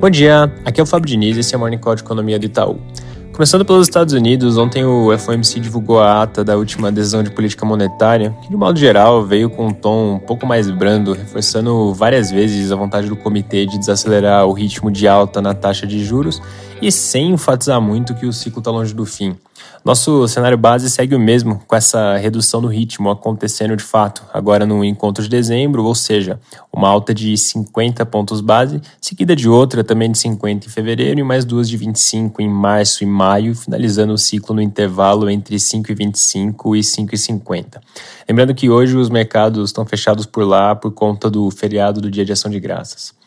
Bom dia, aqui é o Fábio Diniz e esse é o Morning Call de Economia do Itaú. Começando pelos Estados Unidos, ontem o FOMC divulgou a ata da última decisão de política monetária, que de modo geral veio com um tom um pouco mais brando, reforçando várias vezes a vontade do comitê de desacelerar o ritmo de alta na taxa de juros e sem enfatizar muito que o ciclo está longe do fim. Nosso cenário base segue o mesmo, com essa redução do ritmo acontecendo de fato, agora no encontro de dezembro, ou seja, uma alta de 50 pontos base, seguida de outra também de 50 em fevereiro e mais duas de 25 em março e maio, finalizando o ciclo no intervalo entre 5,25 e 5,50. Lembrando que hoje os mercados estão fechados por lá por conta do feriado do Dia de Ação de Graças.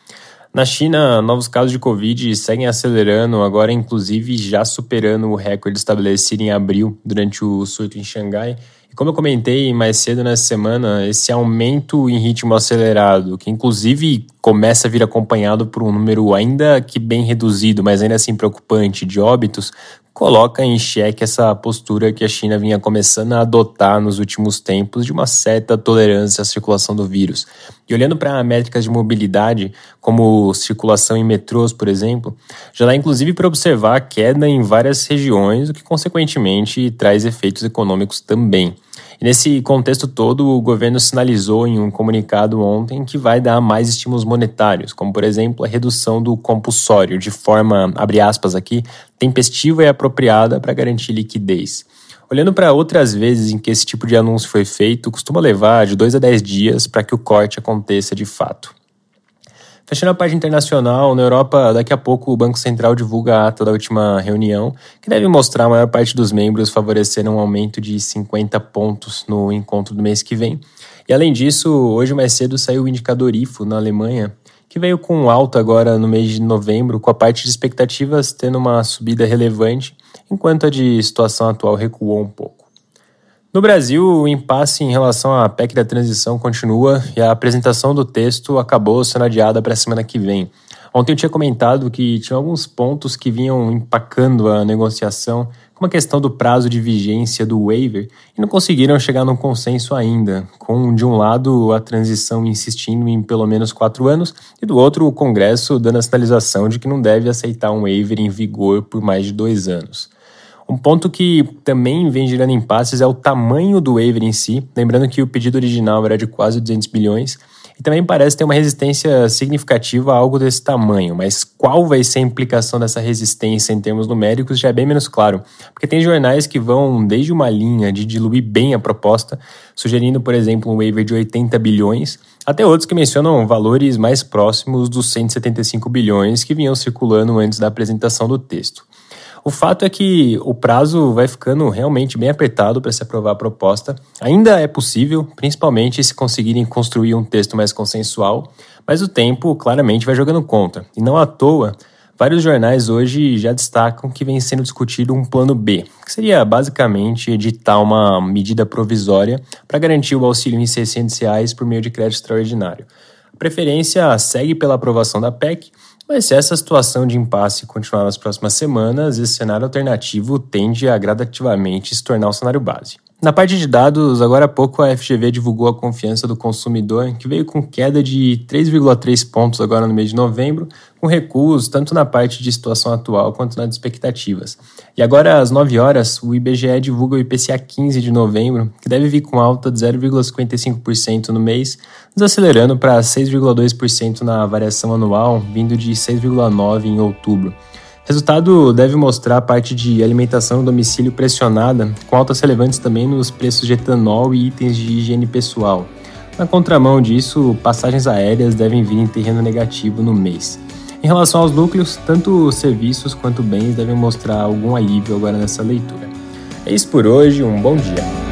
Na China, novos casos de Covid seguem acelerando, agora inclusive já superando o recorde estabelecido em abril durante o surto em Xangai. E como eu comentei mais cedo nessa semana, esse aumento em ritmo acelerado, que inclusive começa a vir acompanhado por um número ainda que bem reduzido, mas ainda assim preocupante, de óbitos, coloca em xeque essa postura que a China vinha começando a adotar nos últimos tempos de uma certa tolerância à circulação do vírus. E olhando para métricas de mobilidade, como circulação em metrôs, por exemplo, já dá inclusive para observar a queda em várias regiões, o que consequentemente traz efeitos econômicos também. E nesse contexto todo, o governo sinalizou em um comunicado ontem que vai dar mais estímulos monetários, como por exemplo a redução do compulsório, de forma, abre aspas aqui, tempestiva e apropriada para garantir liquidez. Olhando para outras vezes em que esse tipo de anúncio foi feito, costuma levar de 2 a 10 dias para que o corte aconteça de fato. Fechando a parte internacional, na Europa, daqui a pouco o Banco Central divulga a ata da última reunião, que deve mostrar a maior parte dos membros favorecer um aumento de 50 pontos no encontro do mês que vem. E além disso, hoje mais cedo saiu o indicador IFO na Alemanha, que veio com alta agora no mês de novembro, com a parte de expectativas tendo uma subida relevante, enquanto a de situação atual recuou um pouco. No Brasil, o impasse em relação à PEC da transição continua e a apresentação do texto acabou sendo adiada para a semana que vem. Ontem eu tinha comentado que tinha alguns pontos que vinham empacando a negociação, como a questão do prazo de vigência do waiver, e não conseguiram chegar num consenso ainda, com, de um lado, a transição insistindo em pelo menos quatro anos, e do outro, o Congresso dando a sinalização de que não deve aceitar um waiver em vigor por mais de dois anos. Um ponto que também vem gerando impasses é o tamanho do waiver em si, lembrando que o pedido original era de quase 200 bilhões, e também parece ter uma resistência significativa a algo desse tamanho, mas qual vai ser a implicação dessa resistência em termos numéricos já é bem menos claro, porque tem jornais que vão desde uma linha de diluir bem a proposta, sugerindo, por exemplo, um waiver de 80 bilhões, até outros que mencionam valores mais próximos dos 175 bilhões que vinham circulando antes da apresentação do texto. O fato é que o prazo vai ficando realmente bem apertado para se aprovar a proposta. Ainda é possível, principalmente se conseguirem construir um texto mais consensual, mas o tempo claramente vai jogando contra. E não à toa, vários jornais hoje já destacam que vem sendo discutido um plano B, que seria basicamente editar uma medida provisória para garantir o auxílio em 600 reais por meio de crédito extraordinário. A preferência segue pela aprovação da PEC, mas se essa situação de impasse continuar nas próximas semanas, esse cenário alternativo tende a gradativamente se tornar o cenário base. Na parte de dados, agora há pouco a FGV divulgou a confiança do consumidor, que veio com queda de 3,3 pontos agora no mês de novembro, com recuos tanto na parte de situação atual quanto nas expectativas. E agora, às 9 horas, o IBGE divulga o IPCA 15 de novembro, que deve vir com alta de 0,55% no mês, desacelerando para 6,2% na variação anual, vindo de 6,9% em outubro. Resultado deve mostrar a parte de alimentação no domicílio pressionada, com altas relevantes também nos preços de etanol e itens de higiene pessoal. Na contramão disso, passagens aéreas devem vir em terreno negativo no mês. Em relação aos núcleos, tanto serviços quanto bens devem mostrar algum alívio agora nessa leitura. É isso por hoje, um bom dia.